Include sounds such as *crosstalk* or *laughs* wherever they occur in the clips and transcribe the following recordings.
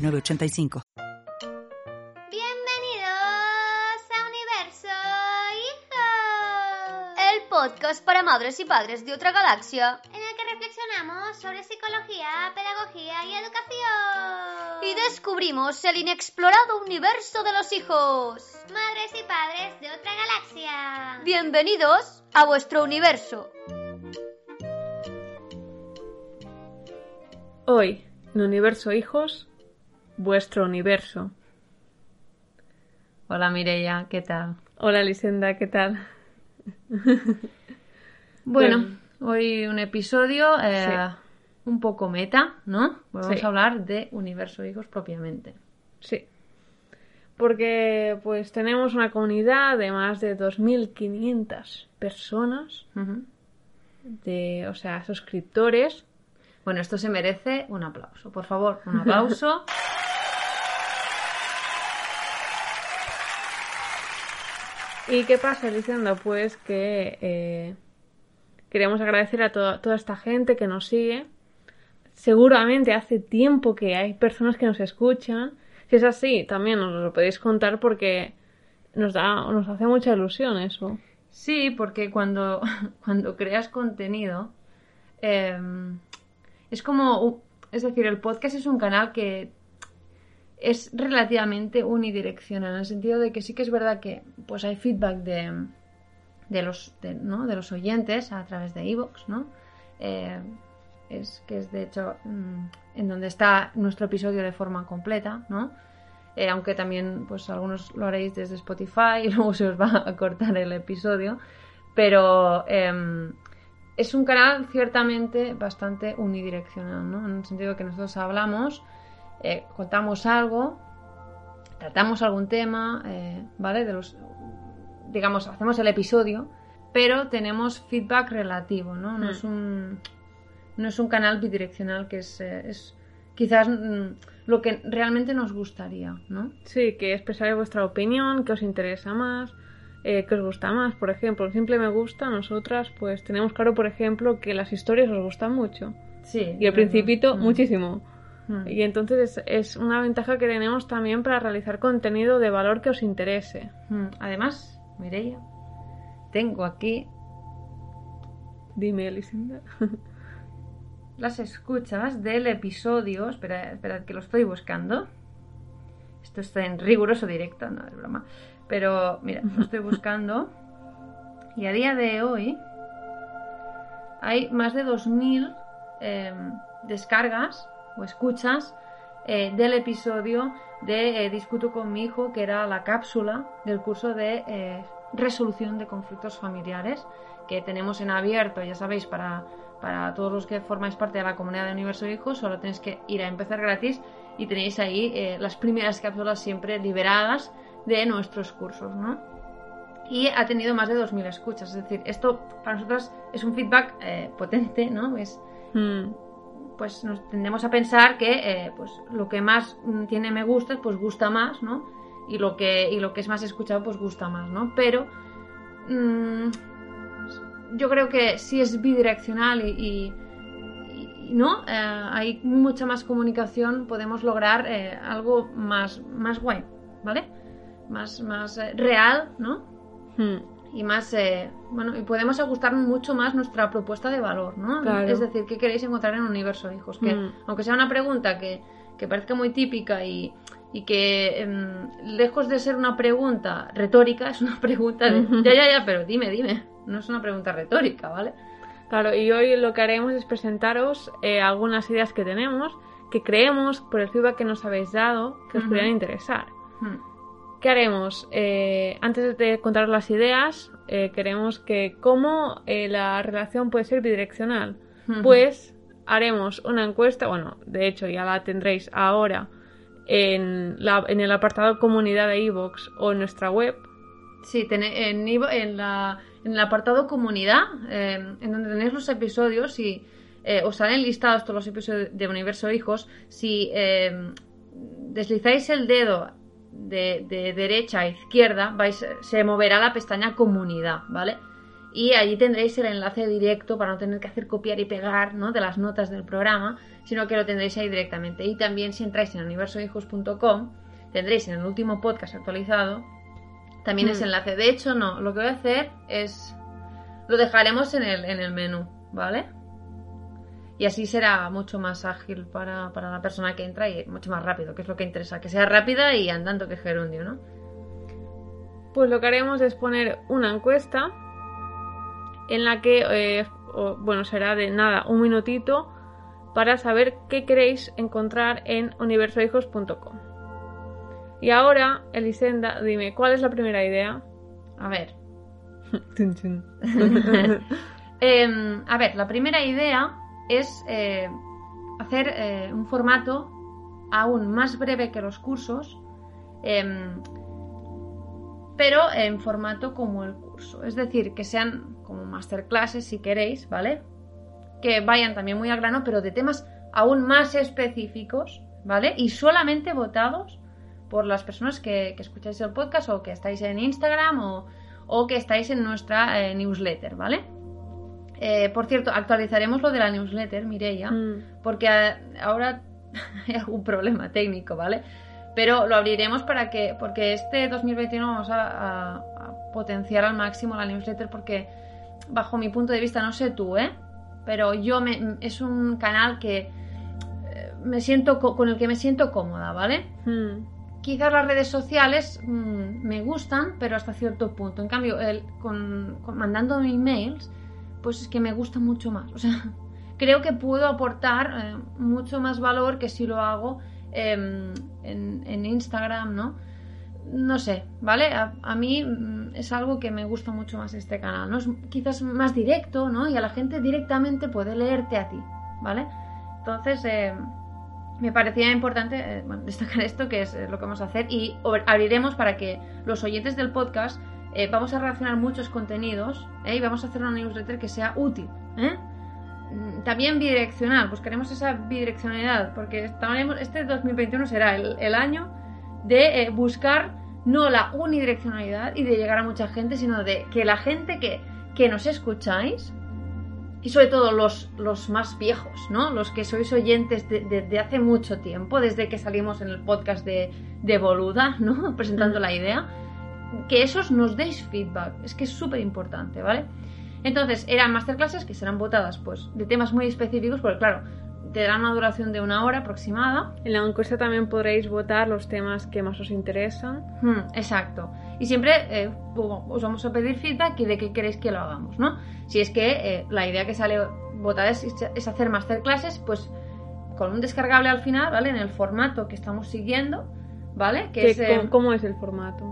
906985. Bienvenidos a Universo Hijo, el podcast para madres y padres de otra galaxia, en el que reflexionamos sobre psicología, pedagogía y educación. Y descubrimos el inexplorado universo de los hijos. Madres y padres de otra galaxia. Bienvenidos a vuestro universo. Hoy, en Universo Hijos, vuestro universo. Hola Mireia, ¿qué tal? Hola Lisenda, ¿qué tal? *laughs* Bueno, hoy un episodio eh, un poco meta, ¿no? Vamos Sí. a hablar de Universo Hijos propiamente. Sí. Porque pues tenemos una comunidad de más de 2.500 personas, Ujú. de, o sea, suscriptores. Bueno, esto se merece un aplauso, por favor, un aplauso. *laughs* ¿Y qué pasa, Lisenda? Pues que eh, queremos agradecer a to- toda esta gente que nos sigue. Seguramente hace tiempo que hay personas que nos escuchan. Si es así, también nos lo podéis contar porque nos da, nos hace mucha ilusión eso. Sí, porque cuando, *laughs* cuando creas contenido, eh, es como, es decir, el podcast es un canal que es relativamente unidireccional, en el sentido de que sí que es verdad que pues hay feedback de, de los, ¿no? de los oyentes a través de iVoox, ¿no? Eh, es que es de hecho mm, en donde está nuestro episodio de forma completa, ¿no? Eh, aunque también pues algunos lo haréis desde Spotify y *laughs* luego se os va a cortar el episodio, pero em, es un canal ciertamente bastante unidireccional, ¿no? En el sentido que nosotros hablamos, eh, contamos algo, tratamos algún tema, ¿vale? De los, digamos, hacemos el episodio, pero tenemos feedback relativo, ¿no? No Hmm. es un no es un canal bidireccional que es, eh, es quizás mm, lo que realmente nos gustaría, ¿no? Sí, que expresáis vuestra opinión, que os interesa más, eh, que os gusta más. Por ejemplo, simple me gusta, nosotras pues tenemos claro, por ejemplo, que las historias os gustan mucho. Sí. Y el principito, Mm. muchísimo. Mm. Y entonces es, es una ventaja que tenemos también para realizar contenido de valor que os interese. Además, Mireia, tengo aquí Dime, Elisinda. *laughs* las escuchas del episodio. Espera, esperad que lo estoy buscando. Esto está en riguroso directo, no es broma. Pero mira, lo estoy *laughs* buscando. Y a día de hoy hay más de 2.000 eh, descargas o escuchas eh, del episodio de eh, Discuto con mi hijo, que era la cápsula del curso de eh, resolución de conflictos familiares que tenemos en abierto, ya sabéis, para, para todos los que formáis parte de la comunidad de Universo Hijo, solo tenéis que ir a empezar gratis y tenéis ahí eh, las primeras cápsulas siempre liberadas de nuestros cursos, ¿no? Y ha tenido más de 2.000 escuchas, es decir, esto para nosotros es un feedback potente, ¿no? Es, Mm, pues nos tendemos a pensar que eh, pues lo que más mm, tiene me gustas pues gusta más no y lo que y lo que es más escuchado pues gusta más no pero mm, yo creo que si es bidireccional y, no Eh, hay mucha más comunicación podemos lograr eh, algo más más guay vale más más real no mm. Y más eh, bueno y podemos ajustar mucho más nuestra propuesta de valor no Claro. es decir qué queréis encontrar en Universo Hijos que Mm. aunque sea una pregunta que, que parezca muy típica y, y que em, lejos de ser una pregunta retórica es una pregunta de ya ya ya pero dime dime no es una pregunta retórica vale Claro, y hoy lo que haremos es presentaros eh, algunas ideas que tenemos, que creemos, por el feedback que nos habéis dado, que os Ujú. podrían interesar. Hmm. ¿Qué haremos? Eh, antes de contaros las ideas, eh, queremos que cómo eh, la relación puede ser bidireccional. Pues haremos una encuesta, bueno, de hecho ya la tendréis ahora en, la- en el apartado comunidad de iVoox o en nuestra web. Sí, en, en, la- en el apartado comunidad, eh, en donde tenéis los episodios y os salen listados todos los episodios de Universo Hijos. Si eh, deslizáis el dedo de, de derecha a izquierda, vais, se moverá la pestaña comunidad, ¿vale? Y allí tendréis el enlace directo para no tener que hacer copiar y pegar ¿no? de las notas del programa, sino que lo tendréis ahí directamente. Y también si entráis en universohijos.com, tendréis en el último podcast actualizado también Hmm. ese enlace. De hecho, no, lo que voy a hacer es. Lo dejaremos en el, en el menú, ¿vale? Y así será mucho más ágil para, para la persona que entra y mucho más rápido, que es lo que interesa. Que sea rápida y andando que gerundio, ¿no? Pues lo que haremos es poner una encuesta en la que, eh, o- bueno, será de nada, un minutito para saber qué queréis encontrar en universohijos.com. Y ahora, Elisenda, dime, ¿cuál es la primera idea? A ver. *laughs* *laughs* Em, a ver, la primera idea es eh, hacer eh, un formato aún más breve que los cursos, em, pero en formato como el curso. Es decir, que sean como masterclasses si queréis, ¿vale? Que vayan también muy al grano, pero de temas aún más específicos, ¿vale? Y solamente votados por las personas que, que escucháis el podcast o que estáis en Instagram o, o que estáis en nuestra eh, newsletter, ¿vale? Eh, por cierto, actualizaremos lo de la newsletter, Mireia, Mm, porque eh, ahora *laughs* hay algún problema técnico, ¿vale? Pero lo abriremos para que, porque este 2021 vamos a, a- a potenciar al máximo la newsletter porque, bajo mi punto de vista, no sé tú, ¿eh? Pero yo me, es un canal que eh, me siento co- con el que me siento cómoda, ¿vale? mm. Quizás las redes sociales mm, me gustan, pero hasta cierto punto. En cambio, el, con, con- mandando emails, pues es que me gusta mucho más. O sea, *laughs* creo que puedo aportar eh, mucho más valor que si lo hago em, en, Instagram, ¿no? No sé, ¿vale? A, mí mm, es algo que me gusta mucho más este canal, ¿no? Es quizás más directo, ¿no? Y a la gente directamente puede leerte a ti, ¿vale? Entonces, eh, me parecía importante eh, *laughs* destacar esto, que es eh, lo que vamos a hacer, y abriremos para que los oyentes del podcast eh, vamos a relacionar muchos contenidos ¿eh? y vamos a hacer una newsletter que sea útil. ¿eh? Mm, También bidireccional, buscaremos esa bidireccionalidad, porque estaremos- este 2021 será el, el año de buscar no la unidireccionalidad y de llegar a mucha gente, sino de que la gente que, que nos escucháis, y sobre todo los, los más viejos, ¿no? Los que sois oyentes de, de- de hace mucho tiempo, desde que salimos en el podcast de, de Boluda, ¿no? *laughs* Presentando Mm. la idea, que esos nos deis feedback, es que es súper importante, ¿vale? Entonces, eran masterclasses que serán votadas, pues, de temas muy específicos, porque claro, te darán una duración de una hora aproximada, En la encuesta también podréis votar los temas que más os interesan. Hmm, exacto. Y siempre eh, os vamos a pedir feedback y de qué queréis que lo hagamos, ¿no? Si es que eh, la idea que sale votada es, es hacer masterclasses, pues con un descargable al final, ¿vale? En el formato que estamos siguiendo, ¿vale? Que ¿Qué- es, eh, cómo es el formato?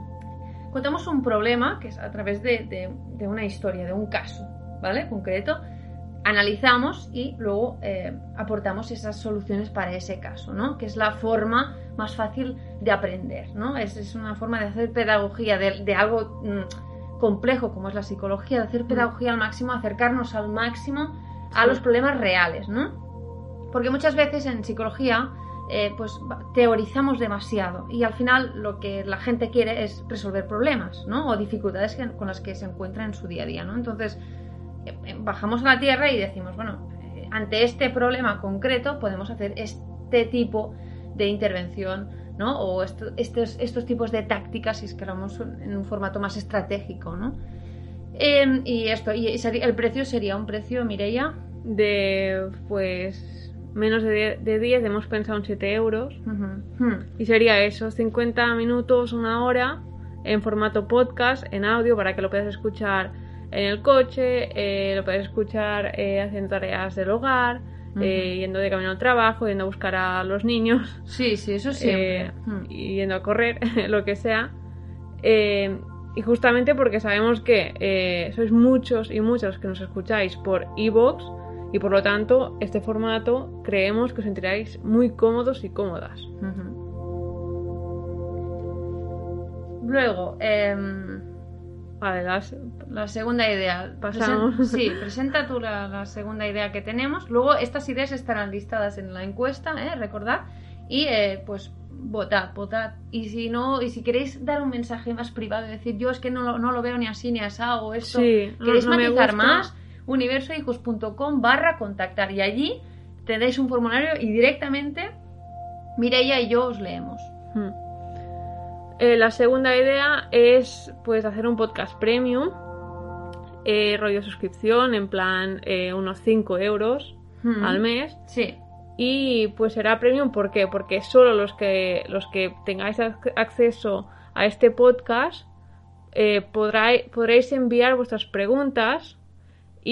Contamos un problema que es a través de, de- de una historia, de un caso, ¿vale? Concreto. Analizamos y luego eh, aportamos esas soluciones para ese caso, ¿no? Que es la forma más fácil de aprender, ¿no? Es, es una forma de hacer pedagogía de, de algo mm, complejo como es la psicología, de hacer pedagogía al máximo, acercarnos al máximo a Sí. los problemas reales, ¿no? Porque muchas veces en psicología eh, pues teorizamos demasiado y al final lo que la gente quiere es resolver problemas, ¿no? O dificultades con las que se encuentra en su día a día, ¿no? Entonces eh, eh, bajamos a la tierra y decimos, bueno, ante este problema concreto podemos hacer este tipo de intervención, ¿no? O esto- estos, estos tipos de tácticas si es que hablamos en un formato más estratégico, ¿no? Em, y esto, y el precio sería un precio, Mireia, De, pues, menos de 10, de 10 hemos pensado en 7 euros. Ujú. Hmm. Y sería eso, 50 minutos, una hora, en formato podcast, en audio, para que lo puedas escuchar en el coche, eh, lo puedes escuchar eh, haciendo tareas del hogar, eh, yendo de camino al trabajo, yendo a buscar a los niños, Sí, sí, eso siempre. eh, Hmm. y yendo a correr, *laughs* lo que sea. Eh, y justamente porque sabemos que eh, sois muchos y muchos los que nos escucháis por iVoox y por lo tanto este formato creemos que os sentiráis muy cómodos y cómodas. Luego, em, Vale, las... la segunda idea. Pasamos. Presen- sí, *laughs* presenta tú la, la segunda idea que tenemos. Luego, estas ideas estarán listadas en la encuesta, ¿eh? recordad. Y eh, pues votad, votad. Y si no, y si queréis dar un mensaje más privado y decir, yo es que no, lo- no lo veo ni así ni asá o esto, Sí, queréis no matizar más, universohijos.com barra contactar. Y allí tenéis un formulario y directamente Mireia y yo os leemos. Hmm. Eh, la segunda idea es pues hacer un podcast premium, eh, rollo suscripción, en plan eh, unos 5 euros Hmm. al mes. Sí, Y pues será premium, ¿por qué? Porque solo los que, los que tengáis ac- acceso a este podcast eh, podrá- podréis enviar vuestras preguntas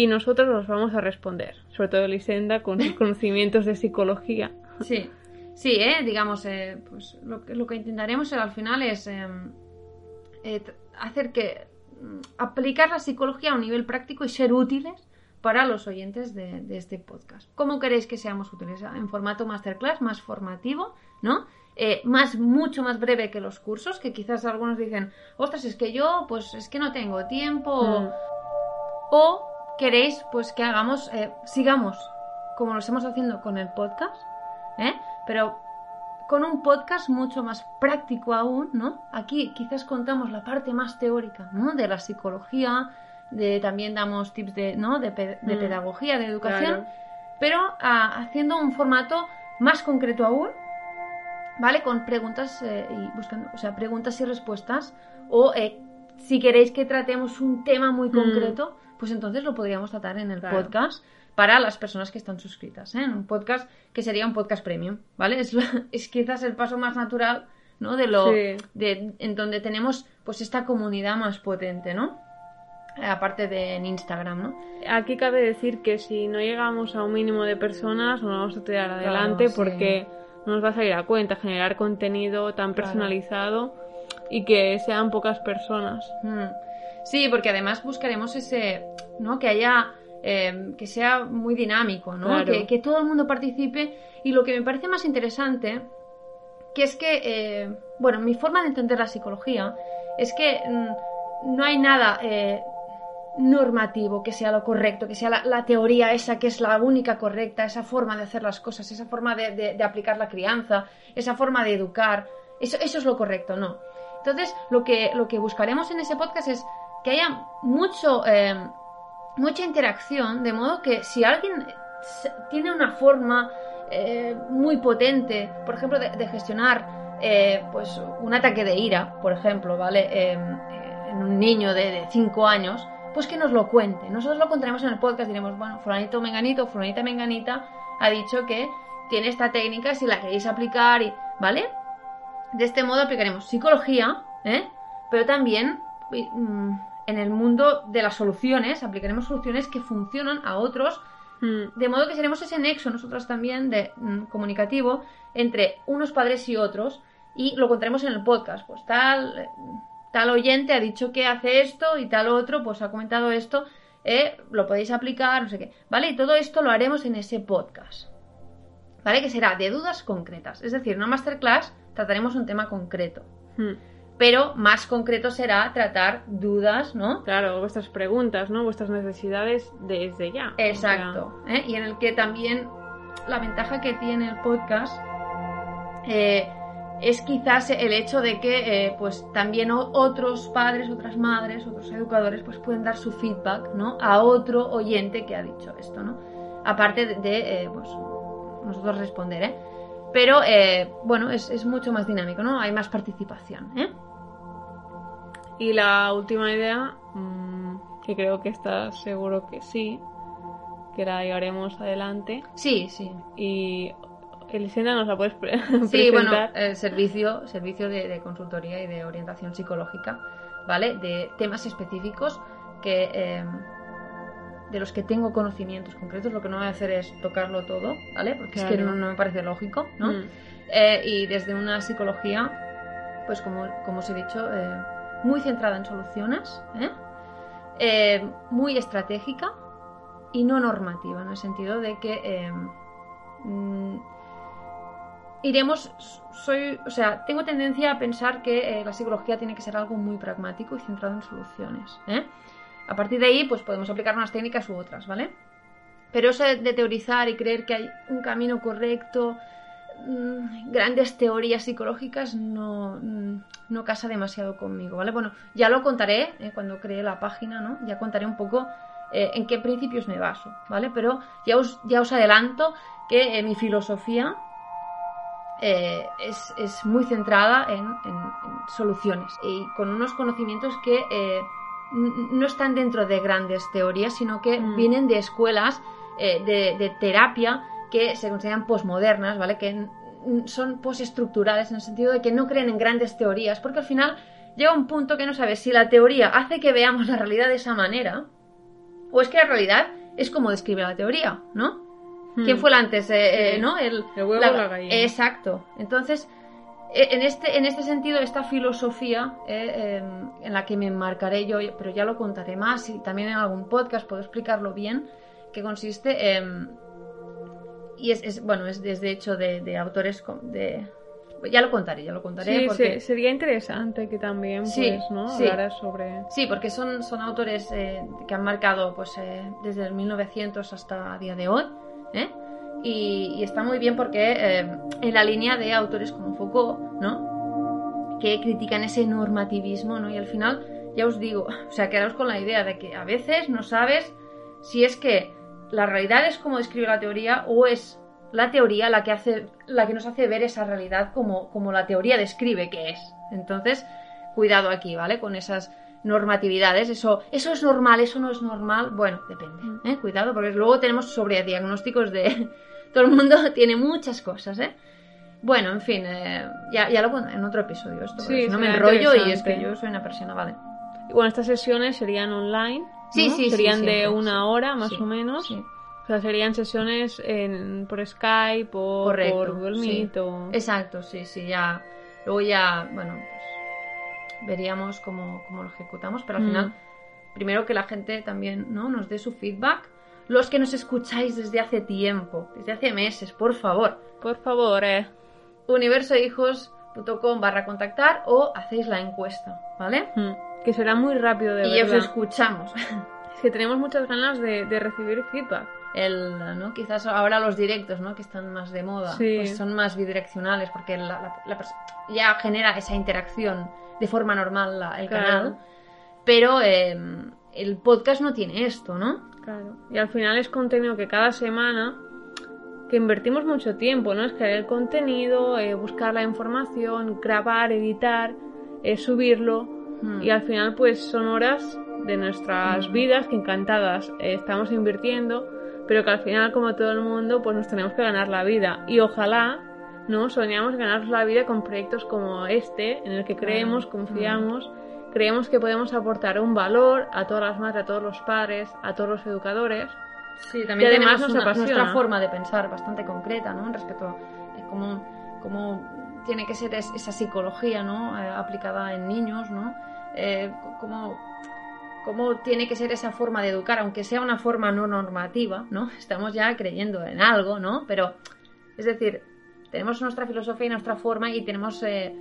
y nosotros los vamos a responder. Sobre todo Elisenda con sus *laughs* conocimientos de psicología. Sí, sí, ¿eh? digamos, eh, pues lo, que- lo que intentaremos al final es eh, eh, hacer que mm, aplicar la psicología a un nivel práctico y ser útiles para los oyentes de, de este podcast. ¿Cómo queréis que seamos útiles? En formato masterclass, más formativo, ¿no? Eh, más, mucho más breve que los cursos, que quizás algunos dicen, ostras, es que yo, pues es que no tengo tiempo, Mm. o queréis pues que hagamos, eh, sigamos como lo estamos haciendo con el podcast, ¿eh? pero con un podcast mucho más práctico aún, ¿no? Aquí quizás contamos la parte más teórica, ¿no? De la psicología, de, también damos tips de, ¿no? de, pe- de Mm. pedagogía, de educación, Claro. pero ah, haciendo un formato más concreto aún, ¿vale? Con preguntas eh, y buscando, o sea, preguntas y respuestas, o eh, si queréis que tratemos un tema muy Mm. concreto, pues entonces lo podríamos tratar en el Claro. podcast para las personas que están suscritas, ¿eh? En un podcast que sería un podcast premium, ¿vale? *laughs* Es, quizás el paso más natural, ¿no? De lo, Sí. de, en donde tenemos, pues, esta comunidad más potente, ¿no? Aparte de en Instagram, ¿no? Aquí cabe decir que si no llegamos a un mínimo de personas, no vamos a tirar adelante sí. porque no nos va a salir a cuenta generar contenido tan Claro. personalizado y que sean pocas personas. Mm. Sí, porque además buscaremos ese, ¿no? Que haya, eh, que sea muy dinámico, ¿no? Claro. Que, que todo el mundo participe. Y lo que me parece más interesante, que es que, eh, bueno, mi forma de entender la psicología es que mm, no hay nada eh, normativo que sea lo correcto, que sea la, la teoría esa que es la única correcta, esa forma de hacer las cosas, esa forma de, de- de aplicar la crianza, esa forma de educar. Eso, eso es lo correcto, no. Entonces, lo que, lo que buscaremos en ese podcast es que haya mucho, eh, mucha interacción, de modo que si alguien tiene una forma eh, muy potente, por ejemplo, de, gestionar eh, pues un ataque de ira, por ejemplo, ¿vale? Eh, eh, en un niño de 5 años, pues que nos lo cuente. Nosotros lo contaremos en el podcast, diremos, bueno, fulanito menganito, fulanita menganita ha dicho que tiene esta técnica, si la queréis aplicar, y, ¿vale? De este modo aplicaremos psicología, ¿eh? pero también mm, en el mundo de las soluciones, aplicaremos soluciones que funcionan a otros, Mm, de modo que seremos ese nexo nosotros también de mm, comunicativo entre unos padres y otros y lo contaremos en el podcast. Pues tal, tal oyente ha dicho que hace esto y tal otro pues ha comentado esto, eh, lo podéis aplicar, no sé qué, ¿vale? Y todo esto lo haremos en ese podcast. ¿Vale? Que será de dudas concretas. Es decir, en una masterclass trataremos un tema concreto. mm. Pero más concreto será tratar dudas, ¿no? Claro, vuestras preguntas, ¿no? Vuestras necesidades desde ya. O sea, Exacto. ¿eh? Y en el que también la ventaja que tiene el podcast eh, es quizás el hecho de que eh, pues también otros padres, otras madres, otros educadores pues pueden dar su feedback ¿no? a otro oyente que ha dicho esto, ¿no? Aparte de, de, eh, pues, nosotros responder, ¿eh? Pero eh, bueno, es, es mucho más dinámico, ¿no? Hay más participación, ¿eh? Y la última idea, mm, que creo que está seguro que sí, que la llevaremos adelante. Sí, sí. Y Elisenda nos la puedes pre- *laughs* Sí, bueno, el servicio, servicio de, de consultoría y de orientación psicológica, ¿vale? De temas específicos que eh, de los que tengo conocimientos concretos. Lo que no voy a hacer es tocarlo todo, ¿vale? Porque es que no, no me parece lógico, ¿no? Mm, Eh, y desde una psicología, pues como, como os he dicho, eh, muy centrada en soluciones, ¿eh? Muy estratégica y no normativa, en el sentido de que mm, iremos, soy, o sea, tengo tendencia a pensar que la psicología tiene que ser algo muy pragmático y centrado en soluciones. ¿eh? A partir de ahí, pues podemos aplicar unas técnicas u otras, ¿vale? Pero eso de teorizar y creer que hay un camino correcto, mm, grandes teorías psicológicas, no, mm, no casa demasiado conmigo, ¿vale? Bueno, ya lo contaré eh, cuando cree la página, ¿no? Ya contaré un poco eh, en qué principios me baso, ¿vale? Pero ya os, ya os adelanto que mi filosofía eh, es, es, muy centrada en, soluciones y con unos conocimientos que eh, no están dentro de grandes teorías, sino que mm. vienen de escuelas eh, de, terapia que se consideran posmodernas, ¿vale? Que son postestructurales en el sentido de que no creen en grandes teorías, porque al final llega un punto que no sabes si la teoría hace que veamos la realidad de esa manera o es que la realidad es como describe la teoría, ¿no? ¿Quién hmm. fue el antes? Eh, eh, ¿No? El, huevo la... la gallina. Exacto. Entonces, en este, en este sentido, esta filosofía eh, em, en la que me enmarcaré yo, pero ya lo contaré más y también en algún podcast puedo explicarlo bien, que consiste en... y es, bueno, es desde hecho de, autores de... Ya lo contaré, ya lo contaré. Sí, porque... sería interesante que también pues, ¿no? hablaras sobre... Sí, porque son, son autores que han marcado pues, desde el 1900 hasta el día de hoy. ¿eh? Y, está muy bien porque eh, en la línea de autores como Foucault, ¿no? Que critican ese normativismo, ¿no? Y al final, ya os digo, *laughs* o sea, quedaos con la idea de que a veces no sabes si es que la realidad es como describe la teoría o es la teoría la que hace la que nos hace ver esa realidad como, como la teoría describe que es. Entonces, cuidado aquí, ¿vale? Con esas normatividades, eso, eso es normal, eso no es normal, bueno, depende, mm. ¿eh? cuidado, porque luego tenemos sobre diagnósticos de... *laughs* Todo el mundo *laughs* tiene muchas cosas, ¿eh? Bueno, en fin, eh, ya, ya, lo en otro episodio esto, no me enrollo y es que yo soy una persona, vale. Y bueno, estas sesiones serían online, sí, sí, serían de una hora más o menos. O sea, serían sesiones en, por Skype o por Google Meet o... Exacto, sí, sí, ya. Luego ya, bueno, veríamos cómo, lo ejecutamos, pero al mm. final, primero que la gente también ¿no? nos dé su feedback. Los que nos escucháis desde hace tiempo, desde hace meses, por favor. Por favor, eh. universohijos.com barra contactar o hacéis la encuesta, ¿vale? Mm. Que será muy rápido de Y os escuchamos. *laughs* Es que tenemos muchas ganas de, recibir feedback. El, ¿no? Quizás ahora los directos, ¿no? Que están más de moda, pues son más bidireccionales porque la, ya genera esa interacción de forma normal el canal. Pero em, el podcast no tiene esto, ¿no? Claro. Y al final es contenido que cada semana que invertimos mucho tiempo, ¿no? Es crear el contenido, eh, buscar la información, grabar, editar, eh, subirlo. Hmm. Y al final, pues son horas de nuestras hmm. vidas que encantadas eh, estamos invirtiendo, pero que al final, como todo el mundo, pues nos tenemos que ganar la vida. Y ojalá ¿no? Soñamos ganar la vida con proyectos como este, en el que creemos, confiamos, creemos que podemos aportar un valor a todas las madres, a todos los padres, a todos los educadores. Sí, también tenemos nuestra forma de pensar bastante concreta, ¿no? Respecto a cómo, cómo tiene que ser esa psicología, ¿no? Eh, aplicada en niños, ¿no? Eh, cómo, cómo tiene que ser esa forma de educar, aunque sea una forma no normativa, ¿no? *laughs* Estamos ya creyendo en algo, ¿no? Pero, es decir, tenemos nuestra filosofía y nuestra forma y tenemos eh,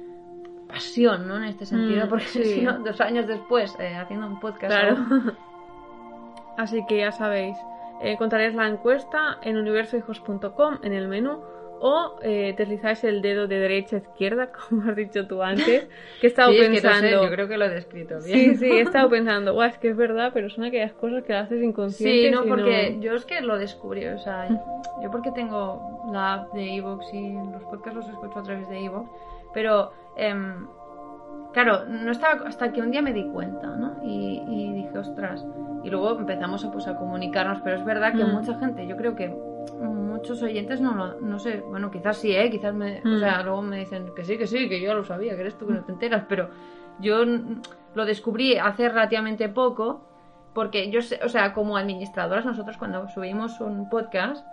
pasión, ¿no? En este sentido, mm, *laughs* porque si no, dos años después, eh, haciendo un podcast. Claro. *laughs* Así que ya sabéis, eh, la encuesta en universohijos.com en el menú o eh, deslizáis el dedo de derecha a izquierda, *laughs* como has dicho tú antes, que he estado pensando... yo creo que lo he descrito bien. Sí, sí, he *laughs* estado pensando, Guau, es que es verdad, pero son aquellas cosas que haces inconscientes. Sí, no, porque yo es que lo descubrí, o sea, yo porque tengo la app de Evox y los podcasts los escucho a través de Evox, pero... Em, claro, no estaba hasta que un día me di cuenta, ¿no? Y, dije, ostras. Y luego empezamos a, pues, a comunicarnos, pero es verdad que mm. mucha gente, yo creo que muchos oyentes no lo, no sé, bueno, quizás sí, ¿eh? Quizás me, o sea, mm. luego me dicen que sí, que sí, que yo lo sabía, que eres tú que no te enteras, pero yo lo descubrí hace relativamente poco, porque yo sé, o sea, como administradoras nosotros cuando subimos un podcast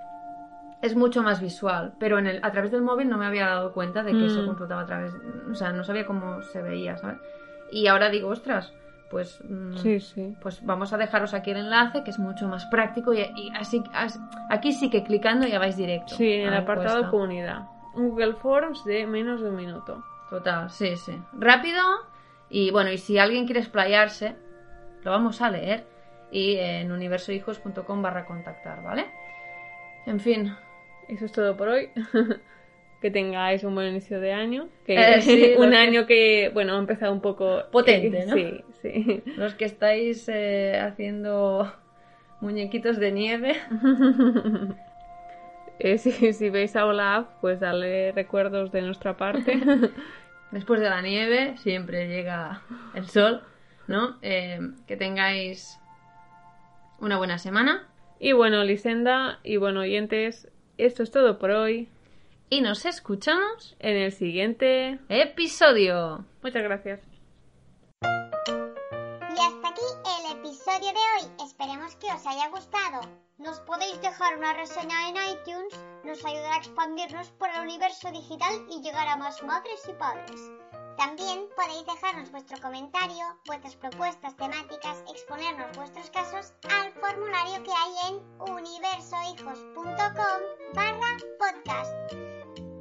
es mucho más visual, pero en el, a través del móvil no me había dado cuenta de que se mm. consultaba a través, o sea, no sabía cómo se veía, ¿sabes? Y ahora digo, ostras, pues, mm, sí, sí. pues vamos a dejaros aquí el enlace, que es mucho más práctico y, así, aquí sí que clicando ya vais directo. Sí, en el apartado de comunidad. un Google Forms de menos de un minuto. Total, sí, sí. Rápido y bueno, y si alguien quiere explayarse, lo vamos a leer y en universohijos.com barra contactar, ¿vale? En fin. Eso es todo por hoy. *laughs* que tengáis un buen inicio de año. Que Eh, sí, un año que, bueno, ha empezado un poco... Potente, ¿no? Sí, sí. *laughs* Los que estáis eh, haciendo muñequitos de nieve, *laughs* Eh, si, si veis a Olaf, pues dale recuerdos de nuestra parte. *laughs* después de la nieve siempre llega el sol, ¿no? Eh, que tengáis una buena semana y bueno, Lisenda y bueno, oyentes, esto es todo por hoy. Y nos escuchamos En el siguiente... episodio. Muchas gracias. Y hasta aquí el episodio de hoy. Esperemos que os haya gustado. Nos podéis dejar una reseña en iTunes, nos ayudará a expandirnos por el universo digital y llegar a más madres y padres. También podéis dejarnos vuestro comentario, vuestras propuestas temáticas, exponernos vuestros casos al formulario que hay en universohijos.com barra podcast.